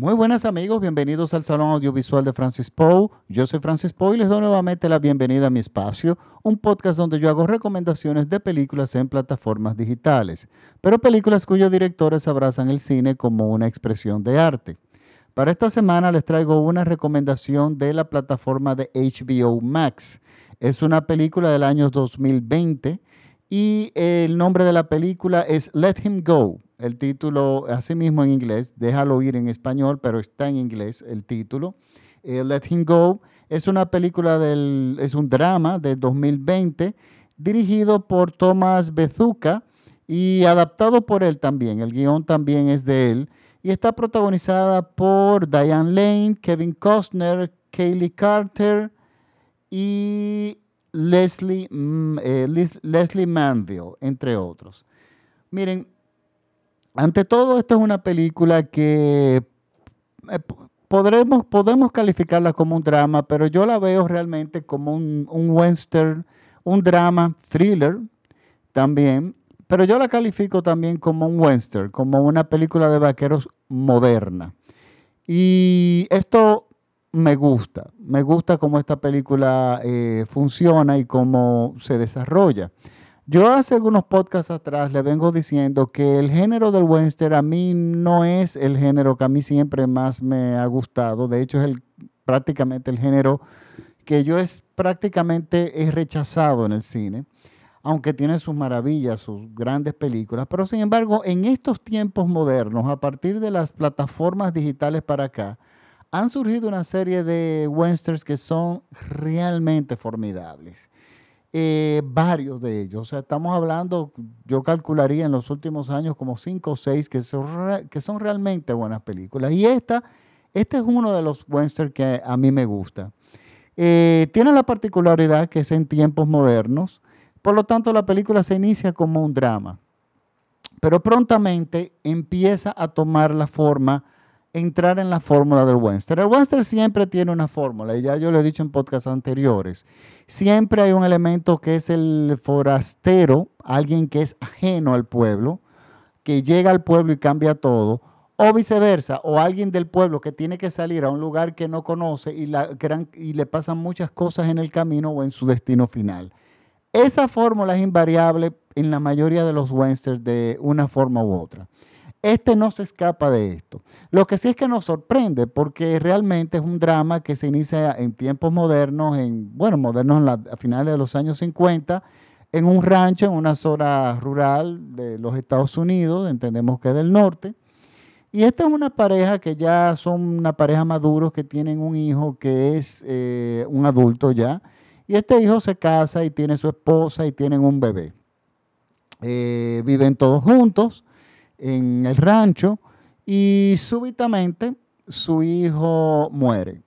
Muy buenas amigos, bienvenidos al Salón Audiovisual de Francis Poe. Yo soy Francis Poe y les doy nuevamente la bienvenida a mi espacio, un podcast donde yo hago recomendaciones de películas en plataformas digitales, pero películas cuyos directores abrazan el cine como una expresión de arte. Para esta semana les traigo una recomendación de la plataforma de HBO Max. Es una película del año 2020 y el nombre de la película es Let Him Go el título, así mismo en inglés, déjalo ir en español, pero está en inglés el título. Eh, Let Him Go es una película del, es un drama de 2020 dirigido por Thomas Bezuka y adaptado por él también. El guion también es de él y está protagonizada por Diane Lane, Kevin Costner, Kaylee Carter y Leslie, mm, eh, Leslie Manville, entre otros. Miren, ante todo, esto es una película que eh, podremos, podemos calificarla como un drama, pero yo la veo realmente como un, un western, un drama, thriller también, pero yo la califico también como un western, como una película de vaqueros moderna. Y esto me gusta, me gusta cómo esta película eh, funciona y cómo se desarrolla. Yo hace algunos podcasts atrás le vengo diciendo que el género del western a mí no es el género que a mí siempre más me ha gustado. De hecho, es el, prácticamente el género que yo es prácticamente he rechazado en el cine, aunque tiene sus maravillas, sus grandes películas. Pero sin embargo, en estos tiempos modernos, a partir de las plataformas digitales para acá, han surgido una serie de westerns que son realmente formidables. Eh, varios de ellos. O sea, estamos hablando, yo calcularía en los últimos años como cinco o seis que son, que son realmente buenas películas. Y esta, este es uno de los westerns que a mí me gusta. Eh, tiene la particularidad que es en tiempos modernos, por lo tanto la película se inicia como un drama, pero prontamente empieza a tomar la forma entrar en la fórmula del western. El western siempre tiene una fórmula, y ya yo lo he dicho en podcasts anteriores. Siempre hay un elemento que es el forastero, alguien que es ajeno al pueblo, que llega al pueblo y cambia todo, o viceversa, o alguien del pueblo que tiene que salir a un lugar que no conoce y, y le pasan muchas cosas en el camino o en su destino final. Esa fórmula es invariable en la mayoría de los westerns de una forma u otra. Este no se escapa de esto. Lo que sí es que nos sorprende porque realmente es un drama que se inicia en tiempos modernos, en, bueno, modernos a finales de los años 50, en un rancho, en una zona rural de los Estados Unidos, entendemos que es del norte. Y esta es una pareja que ya son una pareja maduros que tienen un hijo que es eh, un adulto ya. Y este hijo se casa y tiene su esposa y tienen un bebé. Eh, viven todos juntos en el rancho y súbitamente su hijo muere.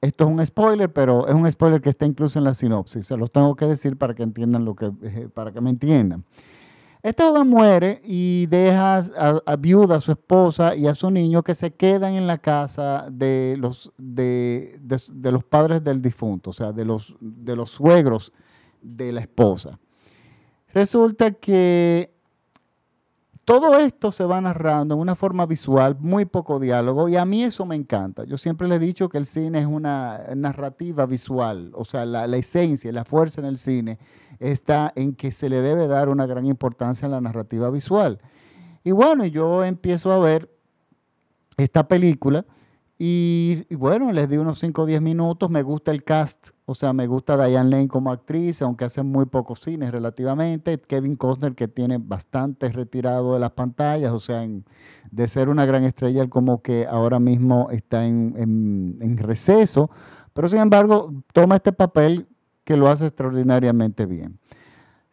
Esto es un spoiler, pero es un spoiler que está incluso en la sinopsis. Se los tengo que decir para que entiendan lo que, eh, para que me entiendan. Este joven muere y deja a, viuda a su esposa y a su niño que se quedan en la casa de los, de, de los padres del difunto, o sea, de los, de los suegros de la esposa. Resulta que todo esto se va narrando en una forma visual, muy poco diálogo, y a mí eso me encanta. Yo siempre le he dicho que el cine es una narrativa visual, o sea, la, esencia, la fuerza en el cine está en que se le debe dar una gran importancia a la narrativa visual. Y bueno, yo empiezo a ver esta película y, bueno, les di unos 5 o 10 minutos. Me gusta el cast, o sea, me gusta Diane Lane como actriz, aunque hace muy pocos cines relativamente. Kevin Costner, que tiene bastante retirado de las pantallas, o sea, de ser una gran estrella, como que ahora mismo está en, en receso. Pero sin embargo, toma este papel que lo hace extraordinariamente bien.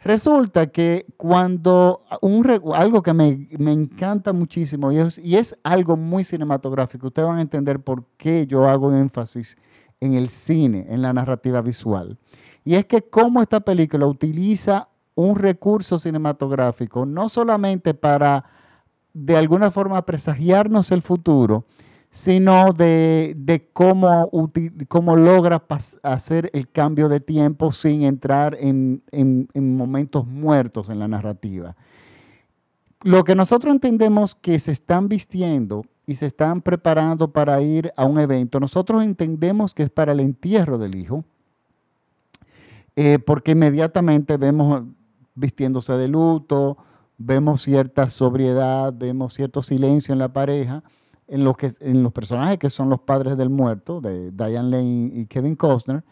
Resulta que cuando un, algo que me, encanta muchísimo y es, y es, algo muy cinematográfico, ustedes van a entender por qué yo hago énfasis en el cine, en la narrativa visual. Y es que cómo esta película utiliza un recurso cinematográfico no solamente para de alguna forma presagiarnos el futuro, sino de, cómo, cómo logra hacer el cambio de tiempo sin entrar en, momentos muertos en la narrativa. Lo que nosotros entendemos que se están vistiendo y se están preparando para ir a un evento, nosotros entendemos que es para el entierro del hijo, eh, porque inmediatamente vemos vistiéndose de luto, vemos cierta sobriedad, vemos cierto silencio en la pareja, en los, que, en los personajes que son los padres del muerto, de Diane Lane y Kevin Costner.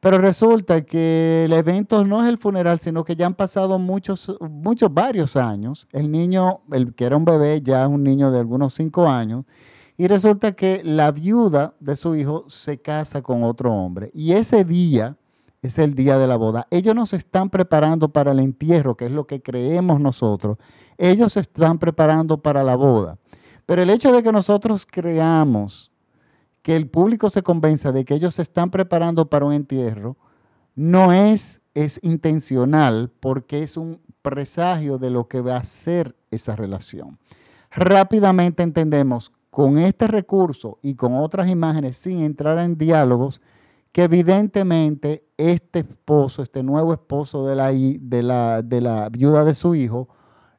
Pero resulta que el evento no es el funeral, sino que ya han pasado muchos, muchos, varios años. El niño, el que era un bebé, ya es un niño de algunos cinco años. Y resulta que la viuda de su hijo se casa con otro hombre. Y ese día es el día de la boda. Ellos nos están preparando para el entierro, que es lo que creemos nosotros. Ellos se están preparando para la boda. Pero el hecho de que nosotros creamos que el público se convenza de que ellos se están preparando para un entierro, no es, es intencional porque es un presagio de lo que va a ser esa relación. Rápidamente entendemos con este recurso y con otras imágenes sin entrar en diálogos que evidentemente este esposo, este nuevo esposo de la, de la, de la viuda de su hijo,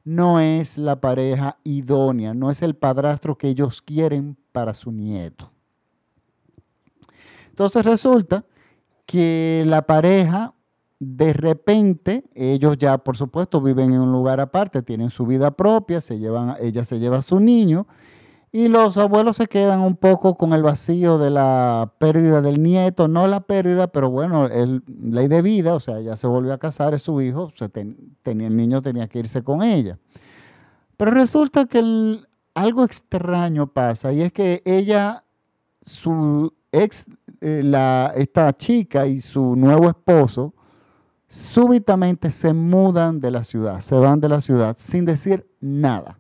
no es la pareja idónea, no es el padrastro que ellos quieren para su nieto. Entonces resulta que la pareja, de repente, ellos ya por supuesto viven en un lugar aparte, tienen su vida propia, se llevan, ella se lleva a su niño y los abuelos se quedan un poco con el vacío de la pérdida del nieto, no la pérdida, pero bueno, el, ley de vida, o sea, ella se volvió a casar, es su hijo, tenía, el niño tenía que irse con ella. Pero resulta que algo extraño pasa y es que ella, su ex eh, la, esta chica y su nuevo esposo súbitamente se mudan de la ciudad, se van de la ciudad sin decir nada.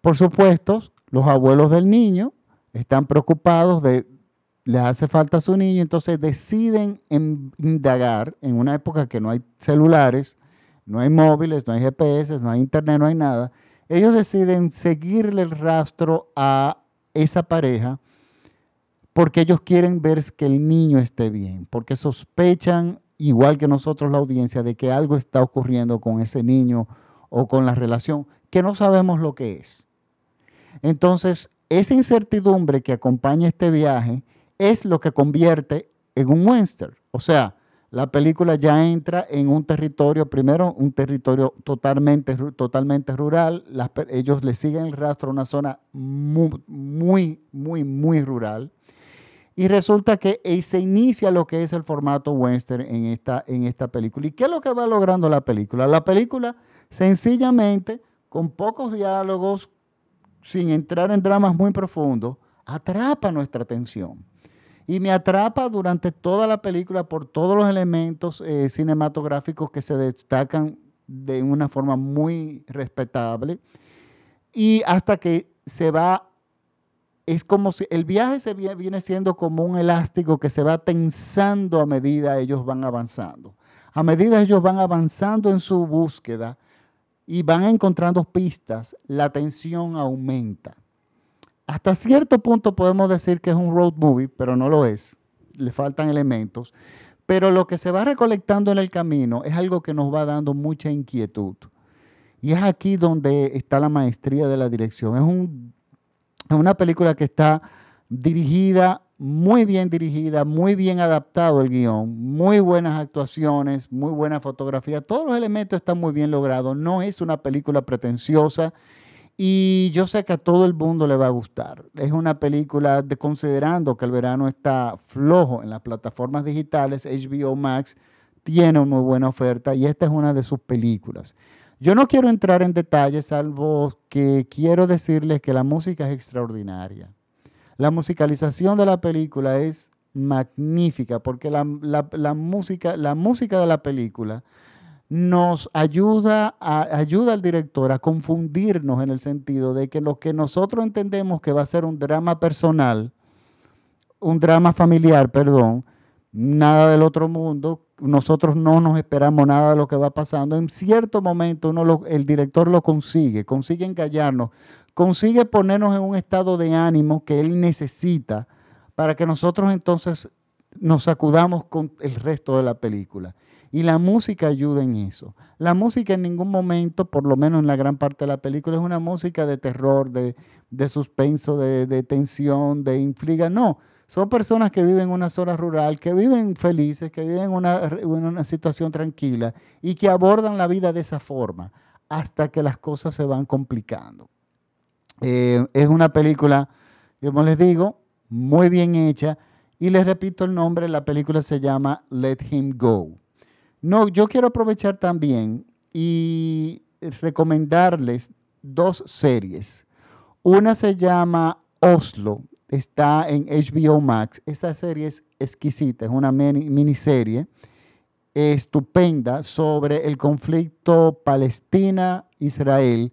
Por supuesto, los abuelos del niño están preocupados de, le hace falta a su niño, entonces deciden indagar en una época que no hay celulares, no hay móviles, no hay GPS, no hay internet, no hay nada. Ellos deciden seguirle el rastro a esa pareja porque ellos quieren ver que el niño esté bien, porque sospechan, igual que nosotros la audiencia, de que algo está ocurriendo con ese niño o con la relación, que no sabemos lo que es. Entonces, esa incertidumbre que acompaña este viaje es lo que convierte en un western. O sea, la película ya entra en un territorio, primero un territorio totalmente, totalmente rural, ellos le siguen el rastro a una zona muy, muy, muy, muy rural. Y resulta que se inicia lo que es el formato western en esta, en esta película. ¿Y qué es lo que va logrando la película? La película sencillamente, con pocos diálogos, sin entrar en dramas muy profundos, atrapa nuestra atención. Y me atrapa durante toda la película por todos los elementos eh, cinematográficos que se destacan de una forma muy respetable. Y hasta que se va es como si el viaje se viene siendo como un elástico que se va tensando a medida ellos van avanzando. A medida ellos van avanzando en su búsqueda y van encontrando pistas, la tensión aumenta. Hasta cierto punto podemos decir que es un road movie, pero no lo es. Le faltan elementos. Pero lo que se va recolectando en el camino es algo que nos va dando mucha inquietud. Y es aquí donde está la maestría de la dirección. Es un es una película que está dirigida, muy bien dirigida, muy bien adaptado el guion, muy buenas actuaciones, muy buena fotografía. Todos los elementos están muy bien logrados. No es una película pretenciosa y yo sé que a todo el mundo le va a gustar. Es una película, de, considerando que el verano está flojo en las plataformas digitales, HBO Max tiene una muy buena oferta y esta es una de sus películas. Yo no quiero entrar en detalles, salvo que quiero decirles que la música es extraordinaria. La musicalización de la película es magnífica porque la, música, la música de la película nos ayuda, ayuda al director a confundirnos en el sentido de que lo que nosotros entendemos que va a ser un drama personal, un drama familiar, perdón, nada del otro mundo, nosotros no nos esperamos nada de lo que va pasando. En cierto momento uno el director lo consigue, consigue encallarnos, consigue ponernos en un estado de ánimo que él necesita para que nosotros entonces nos sacudamos con el resto de la película. Y la música ayuda en eso. La música en ningún momento, por lo menos en la gran parte de la película, es una música de terror, de, suspenso, de, tensión, de intriga. No, son personas que viven en una zona rural, que viven felices, que viven en una, situación tranquila y que abordan la vida de esa forma hasta que las cosas se van complicando. Eh, es una película, como les digo, muy bien hecha. Y les repito el nombre, la película se llama Let Him Go. No, yo quiero aprovechar también y recomendarles dos series. Una se llama Oslo, está en HBO Max. Esta serie es exquisita, es una miniserie estupenda sobre el conflicto Palestina-Israel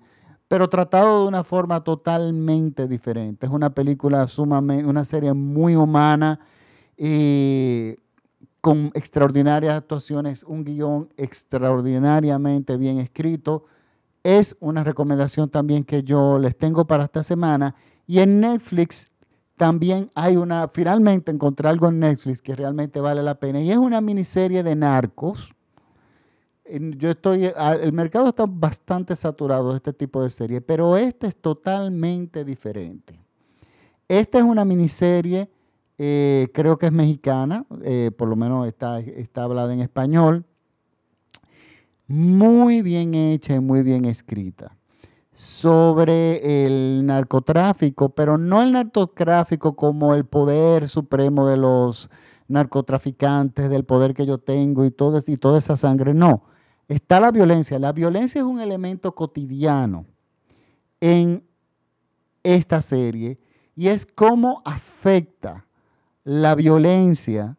pero tratado de una forma totalmente diferente. Es una película sumamente, una serie muy humana y con extraordinarias actuaciones, un guion extraordinariamente bien escrito. Es una recomendación también que yo les tengo para esta semana. Y en Netflix también hay una, finalmente encontré algo en Netflix que realmente vale la pena. Y es una miniserie de narcos yo estoy, el mercado está bastante saturado de este tipo de serie, pero este es totalmente diferente. Esta es una miniserie, eh, creo que es mexicana, eh, por lo menos está, está hablada en español, muy bien hecha y muy bien escrita sobre el narcotráfico, pero no el narcotráfico como el poder supremo de los narcotraficantes, del poder que yo tengo y, toda esa sangre, no está la violencia. La violencia es un elemento cotidiano en esta serie y es cómo afecta la violencia,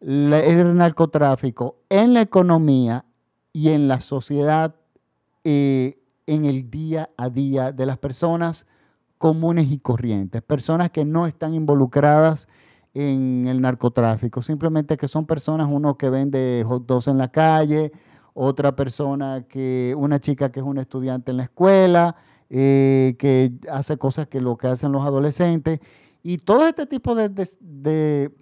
el narcotráfico en la economía y en la sociedad, eh, en el día a día de las personas comunes y corrientes, personas que no están involucradas en el narcotráfico, simplemente que son personas, uno que vende hot dogs en la calle, otra persona que, una chica que es una estudiante en la escuela, eh, que hace cosas que lo que hacen los adolescentes. Y todo este tipo de,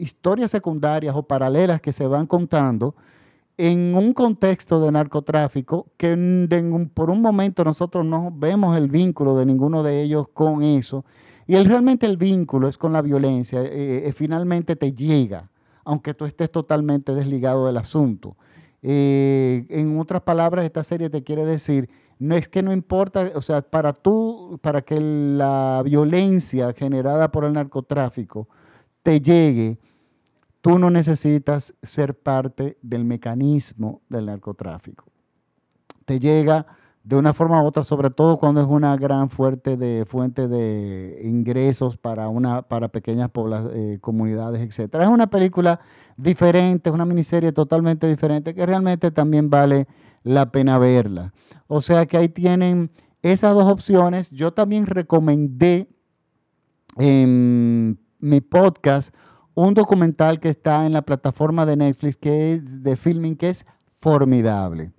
historias secundarias o paralelas que se van contando en un contexto de narcotráfico que por un momento nosotros no vemos el vínculo de ninguno de ellos con eso. Y realmente el vínculo es con la violencia. Eh, eh, finalmente te llega, aunque tú estés totalmente desligado del asunto. Eh, en otras palabras, esta serie te quiere decir, no es que no importa, o sea, para tú, para que la violencia generada por el narcotráfico te llegue, tú no necesitas ser parte del mecanismo del narcotráfico. Te llega de una forma u otra, sobre todo cuando es una gran fuerte de, fuente de ingresos para, una, para pequeñas eh, comunidades, etc. Es una película diferente, es una miniserie totalmente diferente que realmente también vale la pena verla. O sea que ahí tienen esas dos opciones. Yo también recomendé en mi podcast un documental que está en la plataforma de Netflix que es de filming que es formidable.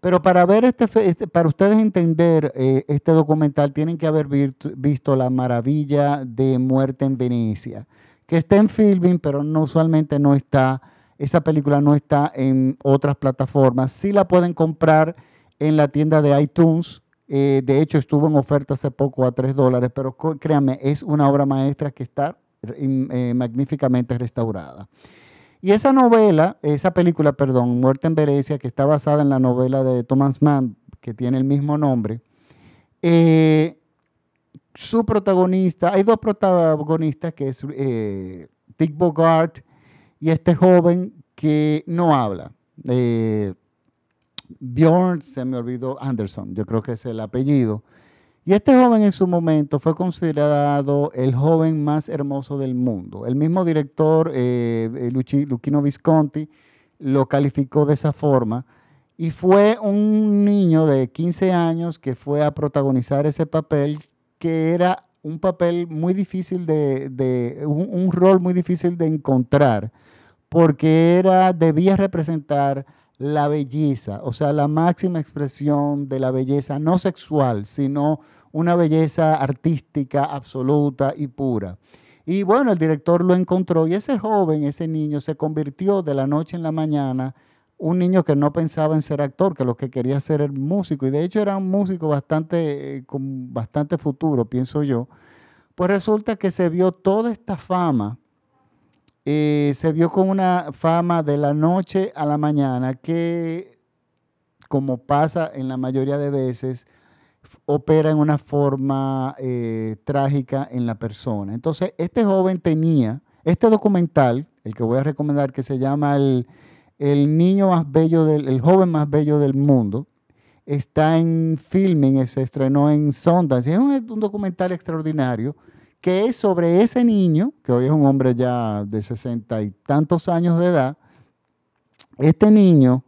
Pero para ver este, este, para ustedes entender eh, este documental, tienen que haber visto La Maravilla de Muerte en Venecia, que está en filming, pero no, usualmente no está, esa película no está en otras plataformas. Sí la pueden comprar en la tienda de iTunes. Eh, de hecho, estuvo en oferta hace poco a 3 dólares, pero créanme, es una obra maestra que está eh, magníficamente restaurada. Y esa novela, esa película, perdón, Muerte en Venecia, que está basada en la novela de Thomas Mann, que tiene el mismo nombre, eh, su protagonista, hay dos protagonistas, que es eh, Dick Bogart y este joven que no habla. Eh, Bjorn, se me olvidó, Anderson, yo creo que es el apellido. Y este joven en su momento fue considerado el joven más hermoso del mundo. El mismo director, eh, eh Visconti, lo calificó de esa forma. Y fue un niño de 15 años que fue a protagonizar ese papel, que era un papel muy difícil de, un, un, rol muy difícil de encontrar, porque era, debía representar la belleza, o sea, la máxima expresión de la belleza, no sexual, sino una belleza artística absoluta y pura. Y bueno, el director lo encontró y ese joven, ese niño, se convirtió de la noche en la mañana, un niño que no pensaba en ser actor, que lo que quería ser era músico, y de hecho era un músico bastante, eh, con bastante futuro, pienso yo, pues resulta que se vio toda esta fama, eh, se vio con una fama de la noche a la mañana que, como pasa en la mayoría de veces, opera en una forma eh, trágica en la persona. Entonces, este joven tenía este documental, el que voy a recomendar, que se llama El, niño más bello, del, el joven más bello del mundo, está en filming, se estrenó en Sundance. Es un, documental extraordinario que es sobre ese niño, que hoy es un hombre ya de sesenta y tantos años de edad. Este niño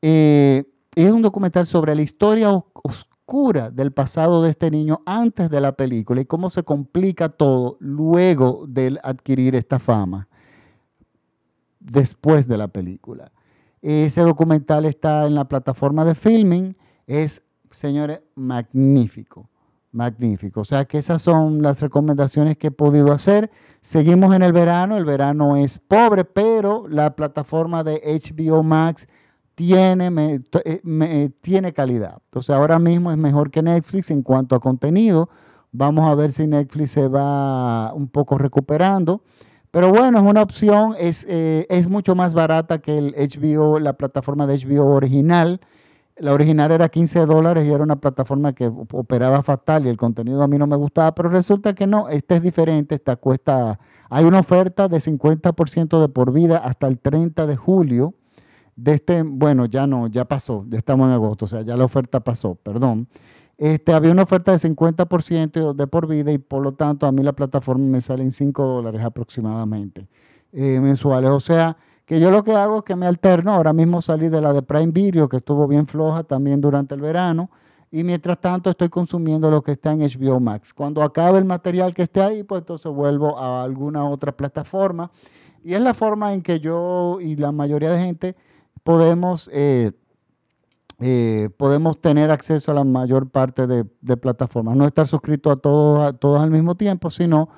eh, es un documental sobre la historia oscura del pasado de este niño antes de la película y cómo se complica todo luego de adquirir esta fama, después de la película. Ese documental está en la plataforma de filming, es, señores, magnífico, magnífico. O sea que esas son las recomendaciones que he podido hacer. Seguimos en el verano, el verano es pobre, pero la plataforma de HBO Max tiene, eh, tiene calidad. Entonces ahora mismo es mejor que Netflix en cuanto a contenido. Vamos a ver si Netflix se va un poco recuperando. Pero bueno, es una opción, es, eh, es mucho más barata que el HBO, la plataforma de HBO original. La original era 15 dólares y era una plataforma que operaba fatal y el contenido a mí no me gustaba, pero resulta que no, esta es diferente, esta cuesta, hay una oferta de 50% de por vida hasta el 30 de julio de este, bueno, ya no, ya pasó, ya estamos en agosto, o sea, ya la oferta pasó, perdón. Este, había una oferta de 50% de por vida y por lo tanto a mí la plataforma me sale en 5 dólares aproximadamente eh, mensuales. O sea, yo lo que hago es que me alterno. Ahora mismo salí de la de Prime Video, que estuvo bien floja también durante el verano. Y mientras tanto estoy consumiendo lo que está en HBO Max. Cuando acabe el material que esté ahí, pues entonces vuelvo a alguna otra plataforma. Y es la forma en que yo y la mayoría de gente podemos, eh, eh, podemos tener acceso a la mayor parte de, plataformas. No estar suscrito a todos, a todos al mismo tiempo, sino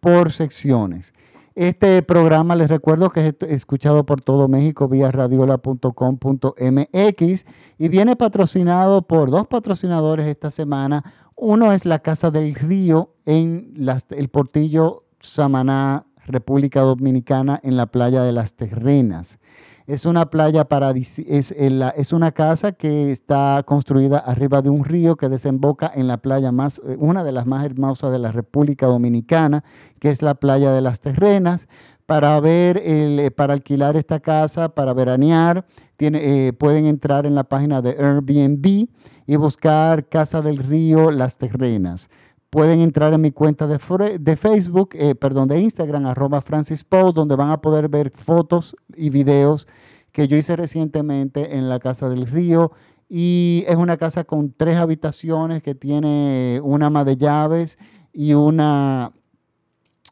por secciones. Este programa les recuerdo que es escuchado por todo México vía radiola.com.mx y viene patrocinado por dos patrocinadores esta semana. Uno es la Casa del Río en el Portillo Samaná, República Dominicana, en la playa de las Terrenas. Es una playa paradisíaca, es, una casa que está construida arriba de un río que desemboca en la playa más, eh, una de las más hermosas de la República Dominicana, que es la playa de las Terrenas. Para ver, el, eh, para alquilar esta casa, para veranear, eh, pueden entrar en la página de Airbnb y buscar Casa del Río Las Terrenas pueden entrar en mi cuenta de, de Facebook, eh, perdón, de Instagram, arroba Francis donde van a poder ver fotos y videos que yo hice recientemente en la Casa del Río. Y es una casa con tres habitaciones que tiene una ama de llaves y una...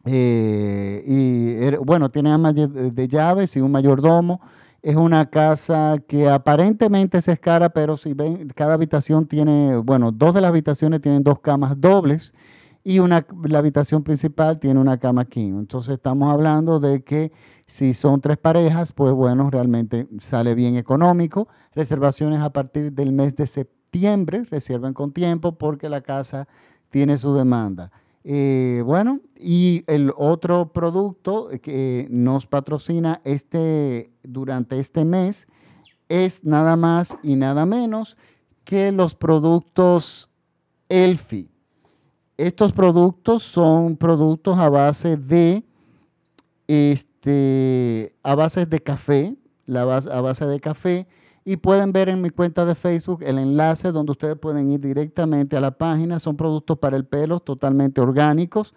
Eh, y er, bueno, tiene ama de llaves y un mayordomo. Es una casa que aparentemente es cara, pero si ven, cada habitación tiene, bueno, dos de las habitaciones tienen dos camas dobles y una, la habitación principal tiene una cama king. Entonces estamos hablando de que si son tres parejas, pues bueno, realmente sale bien económico. Reservaciones a partir del mes de septiembre, reservan con tiempo porque la casa tiene su demanda. Eh, bueno, y el otro producto que nos patrocina este, durante este mes es nada más y nada menos que los productos Elfi. Estos productos son productos a base de este, a base de café, a base de café y pueden ver en mi cuenta de Facebook el enlace donde ustedes pueden ir directamente a la página. Son productos para el pelo totalmente orgánicos.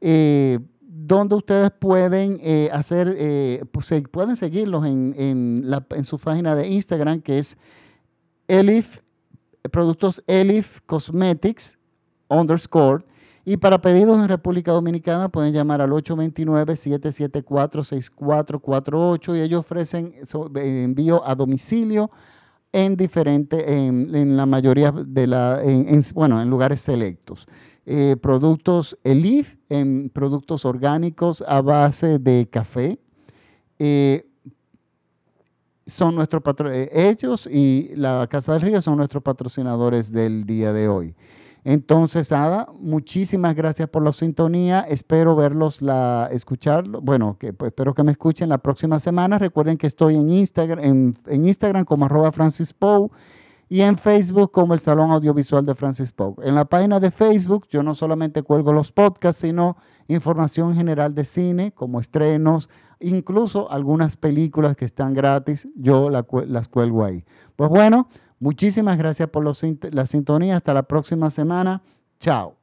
Eh, donde ustedes pueden eh, hacer, eh, pues, pueden seguirlos en, en, su página de Instagram, que es Elif, productos Elif Cosmetics underscore. Y para pedidos en República Dominicana pueden llamar al 829-774-6448 y ellos ofrecen envío a domicilio en diferentes, en, la mayoría de la, bueno, en lugares selectos. eh, productos Elif, en productos orgánicos a base de café. Eh, son nuestros eh, ellos y la Casa del Río son nuestros patrocinadores del día de hoy. Entonces, nada, muchísimas gracias por la sintonía. Espero verlos, la. Bueno, que, pues, espero que me escuchen la próxima semana. Recuerden que estoy en Instagram, en, Instagram como arroba Francis Poe y en Facebook como el Salón Audiovisual de Francis Poe. En la página de Facebook yo no solamente cuelgo los podcasts, sino información general de cine, como estrenos, incluso algunas películas que están gratis, yo las cuelgo ahí. Pues bueno. Muchísimas gracias por la sintonía. Hasta la próxima semana. Chao.